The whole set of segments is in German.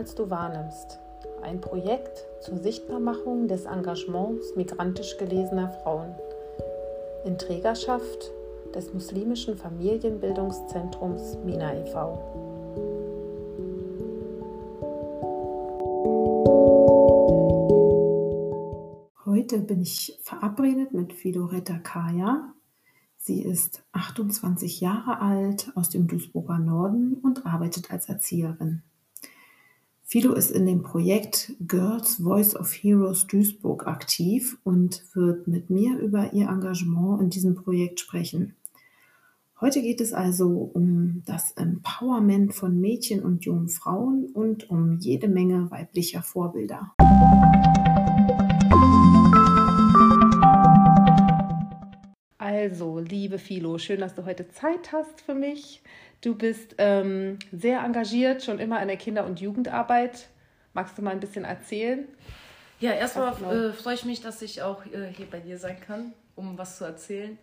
als du wahrnimmst. Ein Projekt zur Sichtbarmachung des Engagements migrantisch gelesener Frauen. In Trägerschaft des muslimischen Familienbildungszentrums Mina e.V. Heute bin ich verabredet mit Filoretta Kaya, Sie ist 28 Jahre alt, aus dem Duisburger Norden und arbeitet als Erzieherin. Fido ist in dem Projekt Girls Voice of Heroes Duisburg aktiv und wird mit mir über ihr Engagement in diesem Projekt sprechen. Heute geht es also um das Empowerment von Mädchen und jungen Frauen und um jede Menge weiblicher Vorbilder. Also, liebe Philo, schön, dass du heute Zeit hast für mich. Du bist ähm, sehr engagiert, schon immer in der Kinder- und Jugendarbeit. Magst du mal ein bisschen erzählen? Ja, erstmal genau? äh, freue ich mich, dass ich auch äh, hier bei dir sein kann, um was zu erzählen.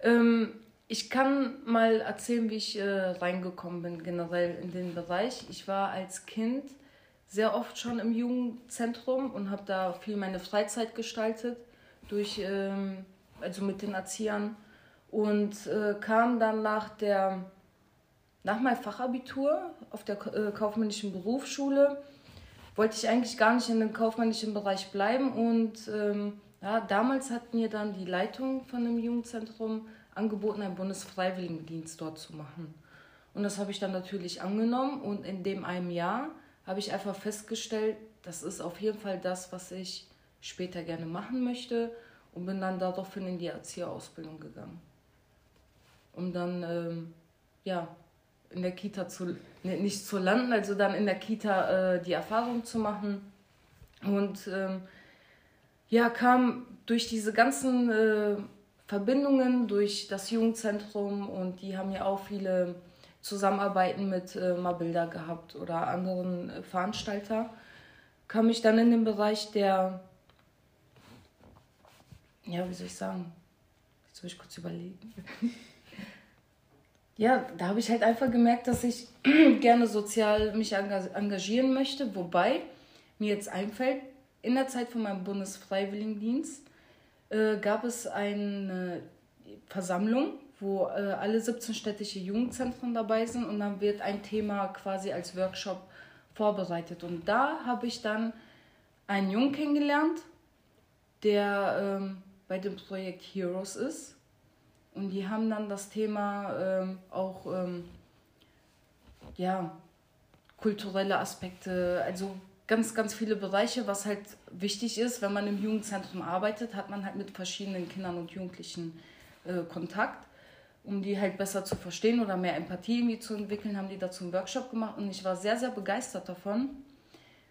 Ähm, ich kann mal erzählen, wie ich äh, reingekommen bin, generell in den Bereich. Ich war als Kind sehr oft schon im Jugendzentrum und habe da viel meine Freizeit gestaltet durch ähm, also mit den Erziehern. Und äh, kam dann nach der nach meinem Fachabitur auf der äh, kaufmännischen Berufsschule wollte ich eigentlich gar nicht in dem kaufmännischen Bereich bleiben und ähm, ja, damals hat mir dann die Leitung von dem Jugendzentrum angeboten, einen Bundesfreiwilligendienst dort zu machen. Und das habe ich dann natürlich angenommen und in dem einem Jahr habe ich einfach festgestellt, das ist auf jeden Fall das, was ich später gerne machen möchte und bin dann daraufhin in die Erzieherausbildung gegangen. Um dann ähm, ja, in der Kita zu, ne, nicht zu landen, also dann in der Kita äh, die Erfahrung zu machen. Und ähm, ja, kam durch diese ganzen äh, Verbindungen, durch das Jugendzentrum und die haben ja auch viele Zusammenarbeiten mit äh, Mabilda gehabt oder anderen äh, Veranstalter, kam ich dann in den Bereich der ja, wie soll ich sagen? Jetzt muss ich kurz überlegen. ja, da habe ich halt einfach gemerkt, dass ich gerne sozial mich engagieren möchte, wobei mir jetzt einfällt, in der Zeit von meinem Bundesfreiwilligendienst äh, gab es eine Versammlung, wo äh, alle 17 städtische Jugendzentren dabei sind und dann wird ein Thema quasi als Workshop vorbereitet. Und da habe ich dann einen Jungen kennengelernt, der ähm, bei dem Projekt Heroes ist. Und die haben dann das Thema ähm, auch ähm, ja, kulturelle Aspekte, also ganz, ganz viele Bereiche, was halt wichtig ist, wenn man im Jugendzentrum arbeitet, hat man halt mit verschiedenen Kindern und Jugendlichen äh, Kontakt. Um die halt besser zu verstehen oder mehr Empathie irgendwie zu entwickeln, haben die dazu einen Workshop gemacht und ich war sehr, sehr begeistert davon.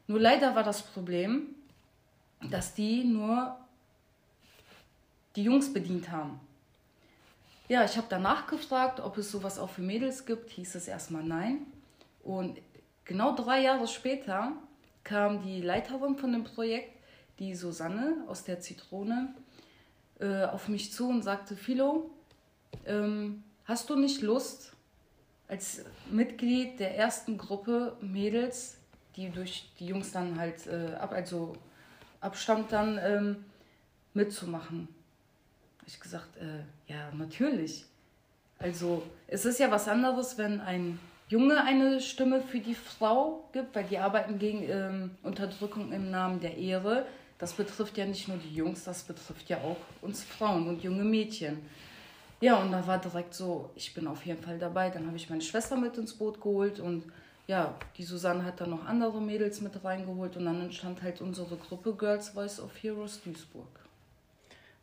Nur leider war das Problem, dass die nur die Jungs bedient haben. Ja, ich habe danach gefragt, ob es sowas auch für Mädels gibt. Hieß es erstmal nein. Und genau drei Jahre später kam die Leiterin von dem Projekt, die Susanne aus der Zitrone, äh, auf mich zu und sagte, Philo, ähm, hast du nicht Lust, als Mitglied der ersten Gruppe Mädels, die durch die Jungs dann halt äh, ab, also abstammt, dann ähm, mitzumachen? Ich gesagt, äh, ja, natürlich. Also es ist ja was anderes, wenn ein Junge eine Stimme für die Frau gibt, weil die arbeiten gegen ähm, Unterdrückung im Namen der Ehre. Das betrifft ja nicht nur die Jungs, das betrifft ja auch uns Frauen und junge Mädchen. Ja, und da war direkt so, ich bin auf jeden Fall dabei. Dann habe ich meine Schwester mit ins Boot geholt und ja, die Susanne hat dann noch andere Mädels mit reingeholt und dann entstand halt unsere Gruppe Girls Voice of Heroes Duisburg.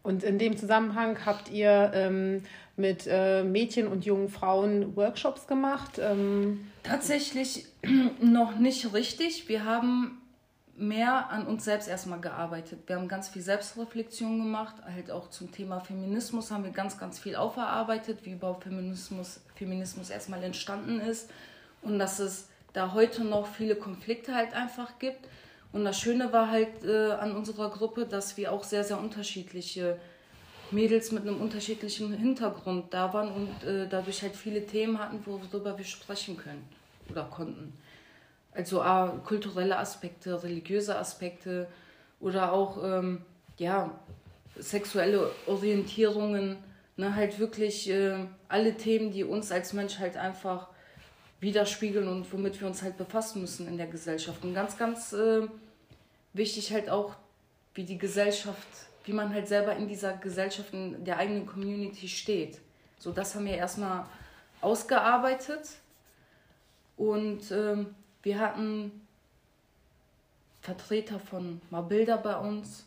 Und in dem Zusammenhang habt ihr ähm, mit äh, Mädchen und jungen Frauen Workshops gemacht? Ähm Tatsächlich noch nicht richtig. Wir haben mehr an uns selbst erstmal gearbeitet. Wir haben ganz viel Selbstreflexion gemacht, halt auch zum Thema Feminismus haben wir ganz, ganz viel aufgearbeitet, wie überhaupt Feminismus, Feminismus erstmal entstanden ist und dass es da heute noch viele Konflikte halt einfach gibt. Und das Schöne war halt äh, an unserer Gruppe, dass wir auch sehr, sehr unterschiedliche Mädels mit einem unterschiedlichen Hintergrund da waren und äh, dadurch halt viele Themen hatten, worüber wir sprechen können oder konnten. Also äh, kulturelle Aspekte, religiöse Aspekte oder auch ähm, ja, sexuelle Orientierungen. Ne, halt wirklich äh, alle Themen, die uns als Mensch halt einfach widerspiegeln und womit wir uns halt befassen müssen in der Gesellschaft. Und ganz, ganz äh, wichtig halt auch, wie die Gesellschaft, wie man halt selber in dieser Gesellschaft, in der eigenen Community steht. So, das haben wir erstmal ausgearbeitet. Und ähm, wir hatten Vertreter von Mabilda bei uns,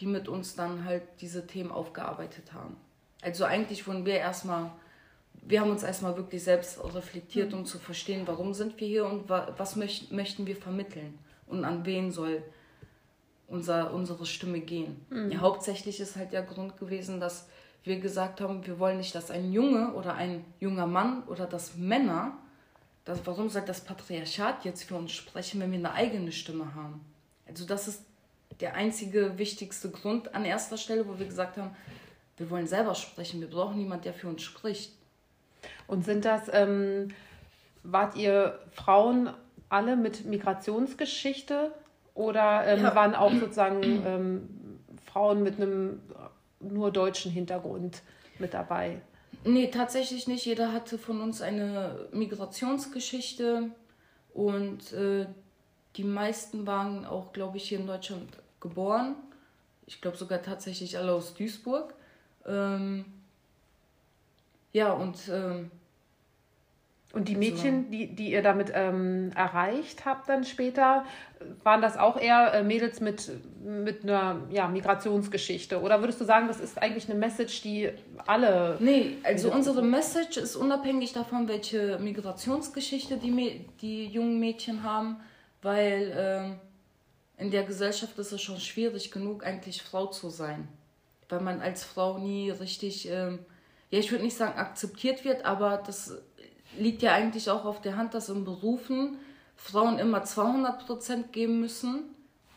die mit uns dann halt diese Themen aufgearbeitet haben. Also eigentlich wurden wir erstmal, wir haben uns erstmal wirklich selbst reflektiert, mhm. um zu verstehen, warum sind wir hier und was möcht, möchten wir vermitteln und an wen soll unser, unsere Stimme gehen. Mhm. Ja, hauptsächlich ist halt der Grund gewesen, dass wir gesagt haben, wir wollen nicht, dass ein Junge oder ein junger Mann oder dass Männer, das, warum soll das Patriarchat jetzt für uns sprechen, wenn wir eine eigene Stimme haben? Also das ist der einzige wichtigste Grund an erster Stelle, wo wir gesagt haben, wir wollen selber sprechen, wir brauchen niemanden, der für uns spricht. Und sind das, ähm, wart ihr Frauen alle mit Migrationsgeschichte oder ähm, ja. waren auch sozusagen ähm, Frauen mit einem nur deutschen Hintergrund mit dabei? Nee, tatsächlich nicht. Jeder hatte von uns eine Migrationsgeschichte und äh, die meisten waren auch, glaube ich, hier in Deutschland geboren. Ich glaube sogar tatsächlich alle aus Duisburg. Ähm, ja, und ähm, und die Mädchen, so. die, die ihr damit ähm, erreicht habt dann später, waren das auch eher äh, Mädels mit, mit einer ja, Migrationsgeschichte? Oder würdest du sagen, das ist eigentlich eine Message, die alle... Nee, also unsere Message ist unabhängig davon, welche Migrationsgeschichte die, die jungen Mädchen haben, weil äh, in der Gesellschaft ist es schon schwierig genug, eigentlich Frau zu sein. Weil man als Frau nie richtig... Äh, ja, ich würde nicht sagen akzeptiert wird, aber das liegt ja eigentlich auch auf der Hand, dass in Berufen Frauen immer 200 Prozent geben müssen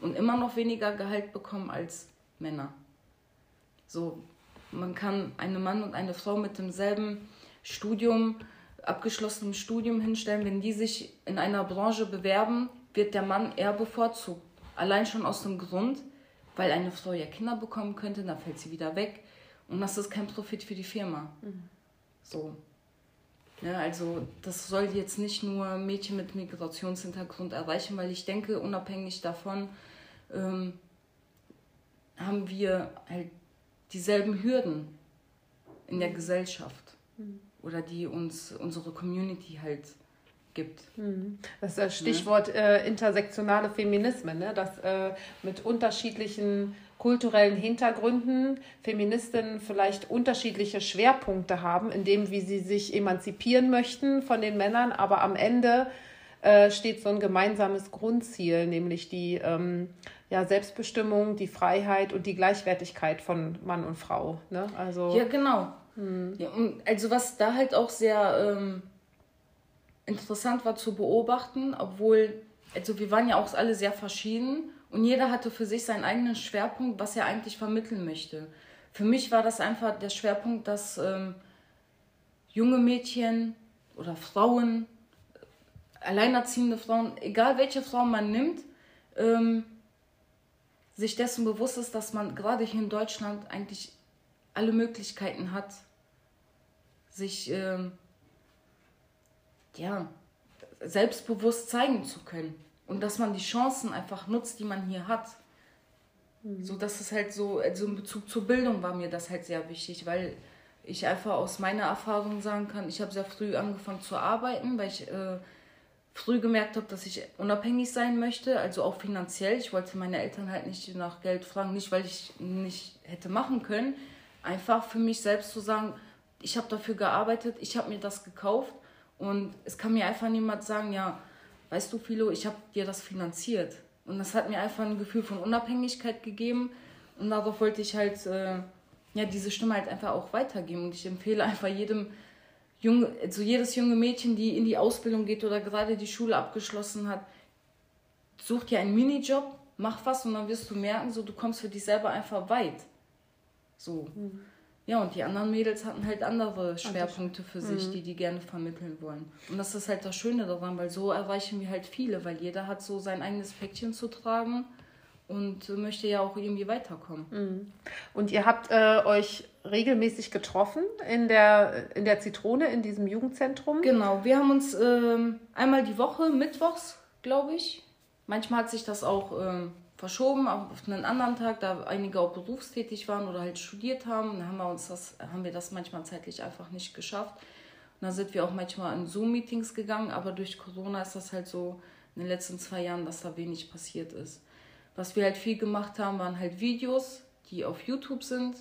und immer noch weniger Gehalt bekommen als Männer. So, man kann einen Mann und eine Frau mit demselben Studium, abgeschlossenem Studium hinstellen. Wenn die sich in einer Branche bewerben, wird der Mann eher bevorzugt. Allein schon aus dem Grund, weil eine Frau ja Kinder bekommen könnte, dann fällt sie wieder weg. Und das ist kein Profit für die Firma. Mhm. So. Ja, also das soll jetzt nicht nur Mädchen mit Migrationshintergrund erreichen, weil ich denke, unabhängig davon ähm, haben wir halt dieselben Hürden in der Gesellschaft mhm. oder die uns unsere Community halt gibt. Mhm. Das ist das Stichwort äh, intersektionale Feminismen, ne? dass äh, mit unterschiedlichen kulturellen Hintergründen Feministinnen vielleicht unterschiedliche Schwerpunkte haben, in dem, wie sie sich emanzipieren möchten von den Männern, aber am Ende äh, steht so ein gemeinsames Grundziel, nämlich die ähm, ja, Selbstbestimmung, die Freiheit und die Gleichwertigkeit von Mann und Frau. Ne? Also, ja, genau. Hm. Ja, also was da halt auch sehr ähm, interessant war zu beobachten, obwohl, also wir waren ja auch alle sehr verschieden und jeder hatte für sich seinen eigenen Schwerpunkt, was er eigentlich vermitteln möchte. Für mich war das einfach der Schwerpunkt, dass ähm, junge Mädchen oder Frauen, alleinerziehende Frauen, egal welche Frau man nimmt, ähm, sich dessen bewusst ist, dass man gerade hier in Deutschland eigentlich alle Möglichkeiten hat, sich ähm, ja, selbstbewusst zeigen zu können und dass man die Chancen einfach nutzt, die man hier hat. Mhm. So, dass es halt so, also in Bezug zur Bildung war mir das halt sehr wichtig, weil ich einfach aus meiner Erfahrung sagen kann, ich habe sehr früh angefangen zu arbeiten, weil ich äh, früh gemerkt habe, dass ich unabhängig sein möchte, also auch finanziell. Ich wollte meine Eltern halt nicht nach Geld fragen, nicht weil ich nicht hätte machen können, einfach für mich selbst zu sagen, ich habe dafür gearbeitet, ich habe mir das gekauft und es kann mir einfach niemand sagen, ja, weißt du, Philo, ich habe dir das finanziert. Und das hat mir einfach ein Gefühl von Unabhängigkeit gegeben. Und darauf wollte ich halt, äh, ja, diese Stimme halt einfach auch weitergeben. Und ich empfehle einfach jedem, junge, also jedes junge Mädchen, die in die Ausbildung geht oder gerade die Schule abgeschlossen hat, such dir einen Minijob, mach was und dann wirst du merken, so du kommst für dich selber einfach weit. So. Mhm. Ja, und die anderen Mädels hatten halt andere Schwerpunkte für sich, mhm. die die gerne vermitteln wollen. Und das ist halt das Schöne daran, weil so erreichen wir halt viele, weil jeder hat so sein eigenes Päckchen zu tragen und möchte ja auch irgendwie weiterkommen. Mhm. Und ihr habt äh, euch regelmäßig getroffen in der, in der Zitrone, in diesem Jugendzentrum? Genau, wir haben uns ähm, einmal die Woche, mittwochs, glaube ich. Manchmal hat sich das auch ähm, verschoben auf einen anderen Tag, da einige auch berufstätig waren oder halt studiert haben. Dann haben wir uns das, haben wir das manchmal zeitlich einfach nicht geschafft. Und dann sind wir auch manchmal in Zoom-Meetings gegangen, aber durch Corona ist das halt so in den letzten zwei Jahren, dass da wenig passiert ist. Was wir halt viel gemacht haben, waren halt Videos, die auf YouTube sind.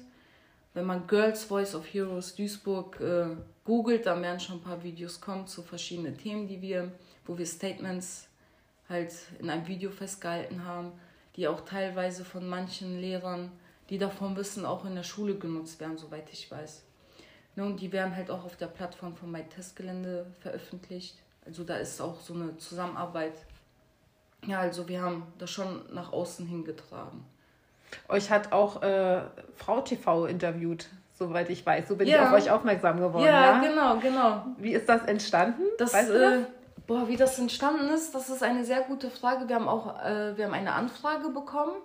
Wenn man Girls Voice of Heroes Duisburg äh, googelt, dann werden schon ein paar Videos kommen zu verschiedenen Themen, die wir, wo wir Statements halt in einem Video festgehalten haben die auch teilweise von manchen Lehrern, die davon wissen, auch in der Schule genutzt werden, soweit ich weiß. Ne, und die werden halt auch auf der Plattform von My Testgelände veröffentlicht. Also da ist auch so eine Zusammenarbeit. Ja, also wir haben das schon nach außen hingetragen. Euch hat auch äh, Frau TV interviewt, soweit ich weiß. So bin ja. ich auf euch aufmerksam geworden. Ja, ja, genau, genau. Wie ist das entstanden? Das, weißt du das? Äh, Boah, wie das entstanden ist, das ist eine sehr gute Frage. Wir haben auch äh, wir haben eine Anfrage bekommen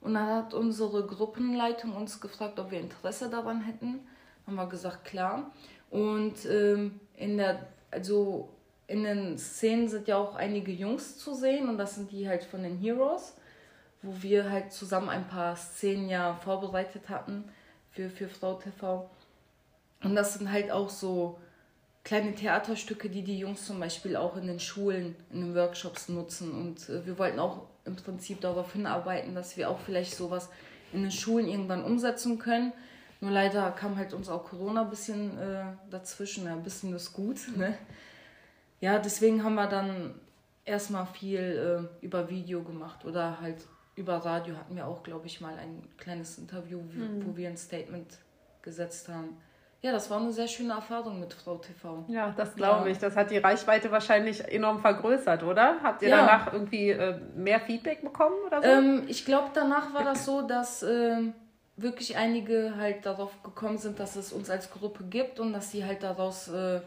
und dann hat unsere Gruppenleitung uns gefragt, ob wir Interesse daran hätten. Haben wir gesagt, klar. Und ähm, in der, also in den Szenen sind ja auch einige Jungs zu sehen und das sind die halt von den Heroes, wo wir halt zusammen ein paar Szenen ja vorbereitet hatten für, für Frau TV. Und das sind halt auch so kleine Theaterstücke, die die Jungs zum Beispiel auch in den Schulen, in den Workshops nutzen. Und äh, wir wollten auch im Prinzip darauf hinarbeiten, dass wir auch vielleicht sowas in den Schulen irgendwann umsetzen können. Nur leider kam halt uns auch Corona ein bisschen äh, dazwischen, ja, ein bisschen ist gut. Ne? Ja, deswegen haben wir dann erstmal viel äh, über Video gemacht oder halt über Radio hatten wir auch, glaube ich, mal ein kleines Interview, mhm. wo wir ein Statement gesetzt haben. Ja, das war eine sehr schöne Erfahrung mit Frau TV. Ja, das glaube ja. ich. Das hat die Reichweite wahrscheinlich enorm vergrößert, oder? Habt ihr ja. danach irgendwie äh, mehr Feedback bekommen oder so? Ähm, ich glaube, danach war das so, dass äh, wirklich einige halt darauf gekommen sind, dass es uns als Gruppe gibt und dass sie halt daraus äh,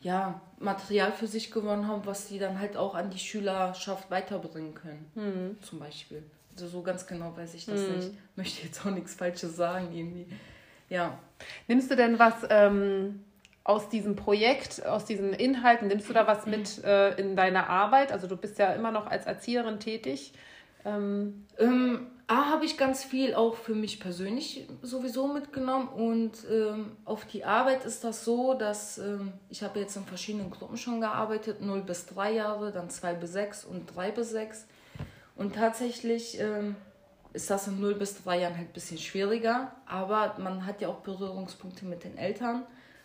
ja, Material für sich gewonnen haben, was sie dann halt auch an die Schülerschaft weiterbringen können. Mhm. Zum Beispiel. Also so ganz genau weiß ich das mhm. nicht. Möchte jetzt auch nichts Falsches sagen irgendwie. Ja. Nimmst du denn was ähm, aus diesem Projekt, aus diesen Inhalten, nimmst du da was mit äh, in deiner Arbeit? Also du bist ja immer noch als Erzieherin tätig. Ähm, ähm, A, habe ich ganz viel auch für mich persönlich sowieso mitgenommen und ähm, auf die Arbeit ist das so, dass ähm, ich habe jetzt in verschiedenen Gruppen schon gearbeitet, 0 bis 3 Jahre, dann 2 bis 6 und 3 bis 6 und tatsächlich ähm, ist das in 0 bis 3 Jahren halt ein bisschen schwieriger. Aber man hat ja auch Berührungspunkte mit den Eltern,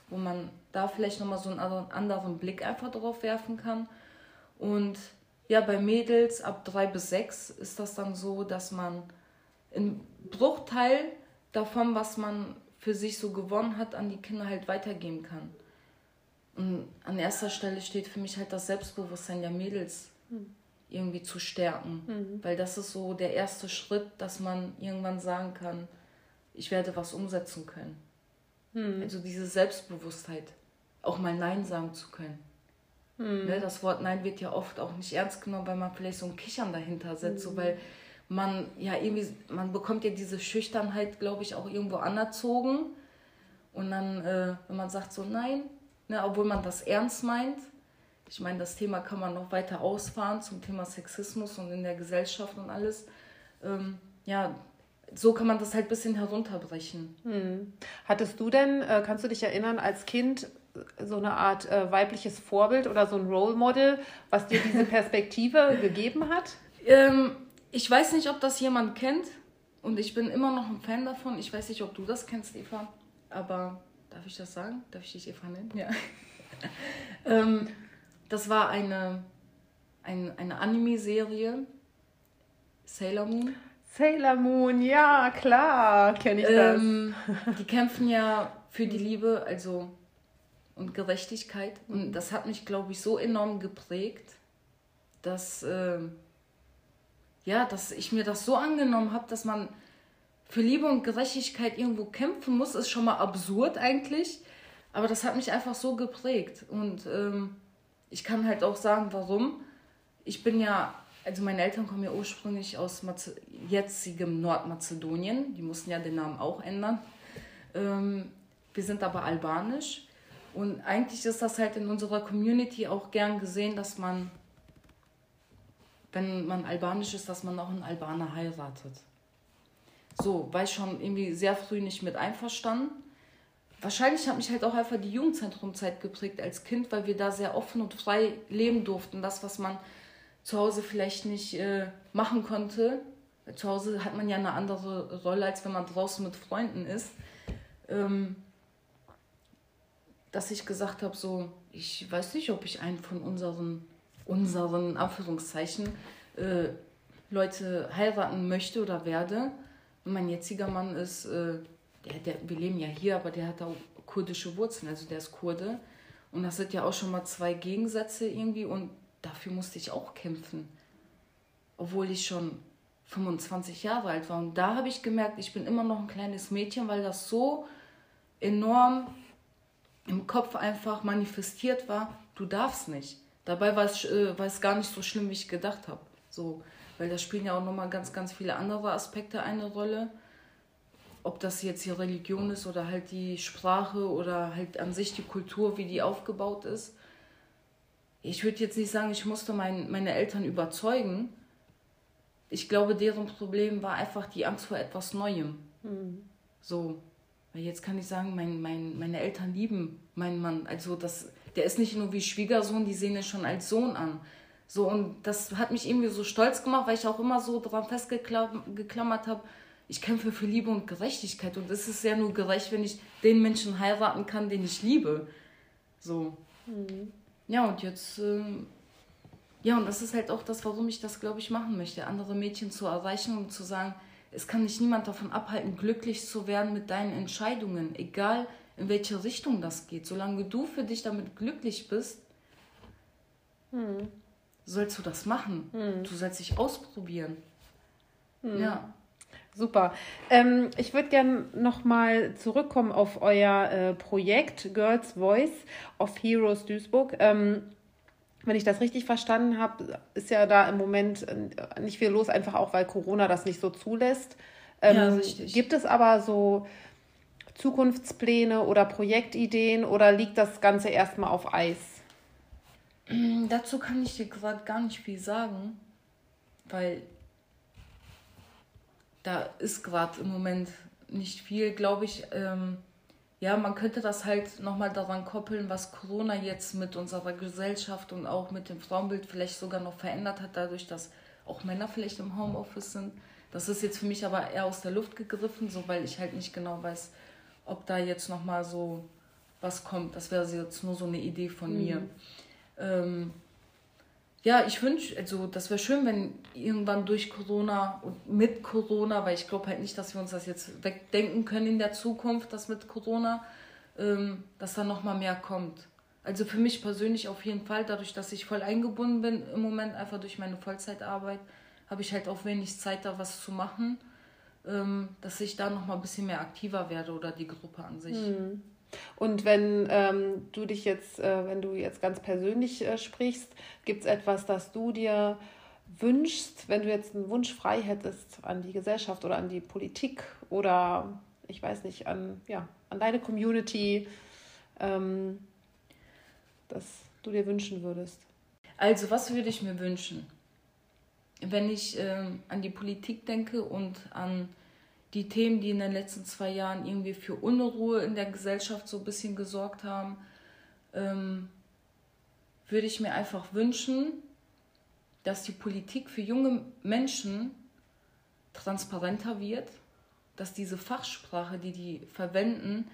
wo man da vielleicht nochmal so einen anderen Blick einfach drauf werfen kann. Und ja, bei Mädels ab 3 bis 6 ist das dann so, dass man einen Bruchteil davon, was man für sich so gewonnen hat, an die Kinder halt weitergeben kann. Und an erster Stelle steht für mich halt das Selbstbewusstsein der Mädels. Irgendwie zu stärken. Mhm. Weil das ist so der erste Schritt, dass man irgendwann sagen kann, ich werde was umsetzen können. Mhm. Also diese Selbstbewusstheit, auch mal Nein sagen zu können. Mhm. Ne, das Wort Nein wird ja oft auch nicht ernst genommen, weil man vielleicht so ein Kichern dahinter setzt, so, mhm. weil man ja irgendwie, man bekommt ja diese Schüchternheit, glaube ich, auch irgendwo anerzogen. Und dann, äh, wenn man sagt so Nein, ne, obwohl man das ernst meint, ich meine, das Thema kann man noch weiter ausfahren zum Thema Sexismus und in der Gesellschaft und alles. Ähm, ja, so kann man das halt ein bisschen herunterbrechen. Hm. Hattest du denn, äh, kannst du dich erinnern, als Kind so eine Art äh, weibliches Vorbild oder so ein Role Model, was dir diese Perspektive gegeben hat? Ähm, ich weiß nicht, ob das jemand kennt und ich bin immer noch ein Fan davon. Ich weiß nicht, ob du das kennst, Eva, aber darf ich das sagen? Darf ich dich Eva nennen? Ja. ähm, das war eine, ein, eine Anime-Serie, Sailor Moon. Sailor Moon, ja, klar, kenne ich das. Ähm, die kämpfen ja für die Liebe, also und Gerechtigkeit. Und das hat mich, glaube ich, so enorm geprägt, dass, äh, ja, dass ich mir das so angenommen habe, dass man für Liebe und Gerechtigkeit irgendwo kämpfen muss, ist schon mal absurd eigentlich. Aber das hat mich einfach so geprägt. Und ähm, ich kann halt auch sagen, warum. Ich bin ja, also meine Eltern kommen ja ursprünglich aus Maze jetzigem Nordmazedonien. Die mussten ja den Namen auch ändern. Ähm, wir sind aber albanisch. Und eigentlich ist das halt in unserer Community auch gern gesehen, dass man, wenn man albanisch ist, dass man auch einen Albaner heiratet. So, war ich schon irgendwie sehr früh nicht mit einverstanden. Wahrscheinlich hat mich halt auch einfach die Jugendzentrumzeit geprägt als Kind, weil wir da sehr offen und frei leben durften. Das, was man zu Hause vielleicht nicht äh, machen konnte. Zu Hause hat man ja eine andere Rolle, als wenn man draußen mit Freunden ist. Ähm, dass ich gesagt habe, so, ich weiß nicht, ob ich einen von unseren, unseren Anführungszeichen, äh, Leute heiraten möchte oder werde. mein jetziger Mann ist, äh, der, der, wir leben ja hier, aber der hat auch kurdische Wurzeln, also der ist Kurde. Und das sind ja auch schon mal zwei Gegensätze irgendwie und dafür musste ich auch kämpfen. Obwohl ich schon 25 Jahre alt war. Und da habe ich gemerkt, ich bin immer noch ein kleines Mädchen, weil das so enorm im Kopf einfach manifestiert war, du darfst nicht. Dabei war es, äh, war es gar nicht so schlimm, wie ich gedacht habe. So, weil da spielen ja auch nochmal ganz, ganz viele andere Aspekte eine Rolle. Ob das jetzt die Religion ist oder halt die Sprache oder halt an sich die Kultur, wie die aufgebaut ist. Ich würde jetzt nicht sagen, ich musste mein, meine Eltern überzeugen. Ich glaube, deren Problem war einfach die Angst vor etwas Neuem. Mhm. So, weil jetzt kann ich sagen, mein, mein, meine Eltern lieben meinen Mann. Also das, der ist nicht nur wie Schwiegersohn, die sehen ihn schon als Sohn an. So, und das hat mich irgendwie so stolz gemacht, weil ich auch immer so daran festgeklammert habe, ich kämpfe für Liebe und Gerechtigkeit. Und es ist ja nur gerecht, wenn ich den Menschen heiraten kann, den ich liebe. So. Mhm. Ja, und jetzt. Ähm, ja, und das ist halt auch das, warum ich das, glaube ich, machen möchte. Andere Mädchen zu erreichen und zu sagen, es kann dich niemand davon abhalten, glücklich zu werden mit deinen Entscheidungen, egal in welche Richtung das geht. Solange du für dich damit glücklich bist, hm. sollst du das machen. Hm. Du sollst dich ausprobieren. Hm. Ja. Super. Ähm, ich würde gerne nochmal zurückkommen auf euer äh, Projekt Girls Voice of Heroes Duisburg. Ähm, wenn ich das richtig verstanden habe, ist ja da im Moment äh, nicht viel los, einfach auch weil Corona das nicht so zulässt. Ähm, ja, richtig. Gibt es aber so Zukunftspläne oder Projektideen oder liegt das Ganze erstmal auf Eis? Dazu kann ich dir gerade gar nicht viel sagen, weil da ist gerade im Moment nicht viel, glaube ich. Ähm, ja, man könnte das halt nochmal daran koppeln, was Corona jetzt mit unserer Gesellschaft und auch mit dem Frauenbild vielleicht sogar noch verändert hat, dadurch, dass auch Männer vielleicht im Homeoffice sind. Das ist jetzt für mich aber eher aus der Luft gegriffen, so weil ich halt nicht genau weiß, ob da jetzt nochmal so was kommt. Das wäre jetzt nur so eine Idee von mhm. mir. Ähm, ja, ich wünsche, also das wäre schön, wenn irgendwann durch Corona und mit Corona, weil ich glaube halt nicht, dass wir uns das jetzt wegdenken können in der Zukunft, dass mit Corona, ähm, dass da nochmal mehr kommt. Also für mich persönlich auf jeden Fall, dadurch, dass ich voll eingebunden bin im Moment, einfach durch meine Vollzeitarbeit, habe ich halt auch wenig Zeit, da was zu machen, ähm, dass ich da nochmal ein bisschen mehr aktiver werde oder die Gruppe an sich. Mhm. Und wenn ähm, du dich jetzt, äh, wenn du jetzt ganz persönlich äh, sprichst, gibt es etwas, das du dir wünschst, wenn du jetzt einen Wunsch frei hättest an die Gesellschaft oder an die Politik oder ich weiß nicht, an, ja, an deine Community, ähm, das du dir wünschen würdest? Also, was würde ich mir wünschen? Wenn ich ähm, an die Politik denke und an die Themen, die in den letzten zwei Jahren irgendwie für Unruhe in der Gesellschaft so ein bisschen gesorgt haben, ähm, würde ich mir einfach wünschen, dass die Politik für junge Menschen transparenter wird, dass diese Fachsprache, die die verwenden,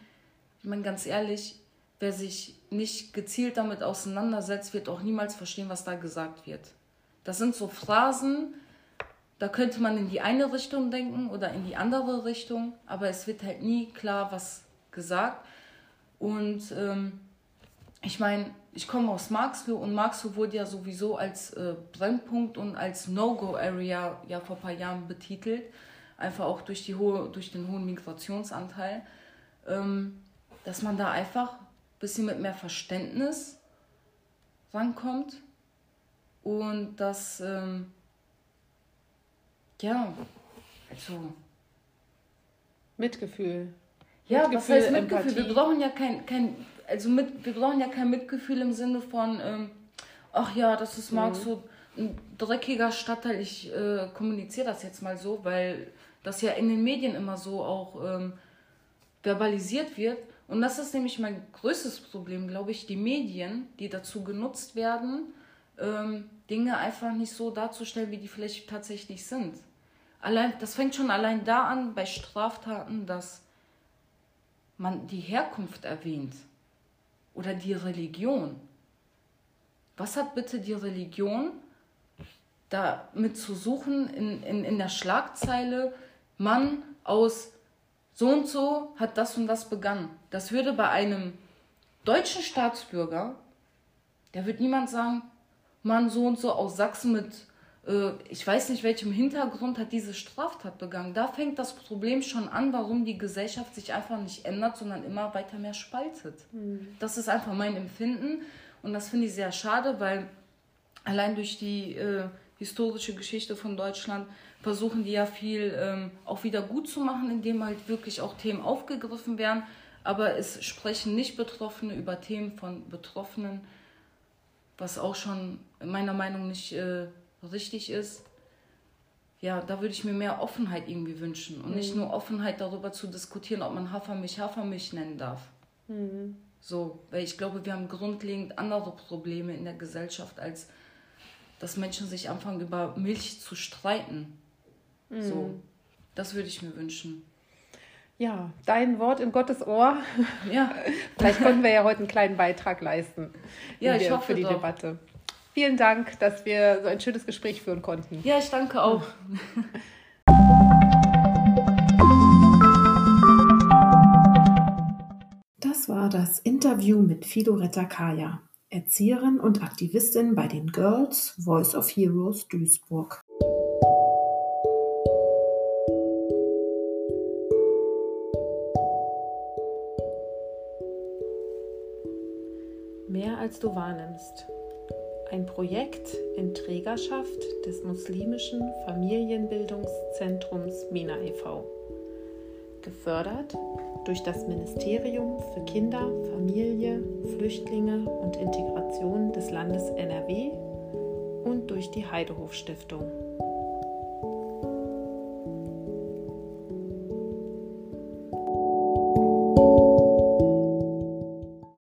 ich meine ganz ehrlich, wer sich nicht gezielt damit auseinandersetzt, wird auch niemals verstehen, was da gesagt wird. Das sind so Phrasen, da könnte man in die eine Richtung denken oder in die andere Richtung, aber es wird halt nie klar, was gesagt. Und ähm, ich meine, ich komme aus Marxloh und Marxloh wurde ja sowieso als äh, Brennpunkt und als No-Go-Area ja vor ein paar Jahren betitelt. einfach auch durch, die hohe, durch den hohen Migrationsanteil, ähm, dass man da einfach ein bisschen mit mehr Verständnis rankommt und dass, ähm, ja, also. Mitgefühl. Ja, Mitgefühl, was heißt Mitgefühl? Empathie. Wir brauchen ja kein, kein, also mit, wir brauchen ja kein Mitgefühl im Sinne von, ähm, ach ja, das ist Marx mhm. so ein dreckiger Stadtteil. Ich äh, kommuniziere das jetzt mal so, weil das ja in den Medien immer so auch ähm, verbalisiert wird. Und das ist nämlich mein größtes Problem, glaube ich, die Medien, die dazu genutzt werden, ähm, Dinge einfach nicht so darzustellen, wie die vielleicht tatsächlich sind. Allein, das fängt schon allein da an bei Straftaten, dass man die Herkunft erwähnt oder die Religion. Was hat bitte die Religion damit zu suchen in, in, in der Schlagzeile, Mann aus so und so hat das und das begangen. Das würde bei einem deutschen Staatsbürger, der wird niemand sagen, Mann so und so aus Sachsen mit, ich weiß nicht welchem Hintergrund hat diese Straftat begangen. Da fängt das Problem schon an, warum die Gesellschaft sich einfach nicht ändert, sondern immer weiter mehr spaltet. Mhm. Das ist einfach mein Empfinden und das finde ich sehr schade, weil allein durch die äh, historische Geschichte von Deutschland versuchen die ja viel ähm, auch wieder gut zu machen, indem halt wirklich auch Themen aufgegriffen werden. Aber es sprechen nicht Betroffene über Themen von Betroffenen, was auch schon meiner Meinung nach nicht äh, richtig ist. Ja, da würde ich mir mehr Offenheit irgendwie wünschen und mhm. nicht nur Offenheit darüber zu diskutieren, ob man Hafermilch Hafermilch nennen darf. Mhm. So, weil ich glaube, wir haben grundlegend andere Probleme in der Gesellschaft, als dass Menschen sich anfangen, über Milch zu streiten. Mhm. So, das würde ich mir wünschen. Ja, dein Wort in Gottes Ohr. Ja. Vielleicht konnten wir ja heute einen kleinen Beitrag leisten. Ja, ich hoffe für die doch. Debatte. Vielen Dank, dass wir so ein schönes Gespräch führen konnten. Ja, ich danke auch. Das war das Interview mit Filoretta Kaya, Erzieherin und Aktivistin bei den Girls Voice of Heroes Duisburg. Mehr als du wahrnimmst. Ein Projekt in Trägerschaft des muslimischen Familienbildungszentrums Mina e.V. Gefördert durch das Ministerium für Kinder, Familie, Flüchtlinge und Integration des Landes NRW und durch die Heidehof Stiftung.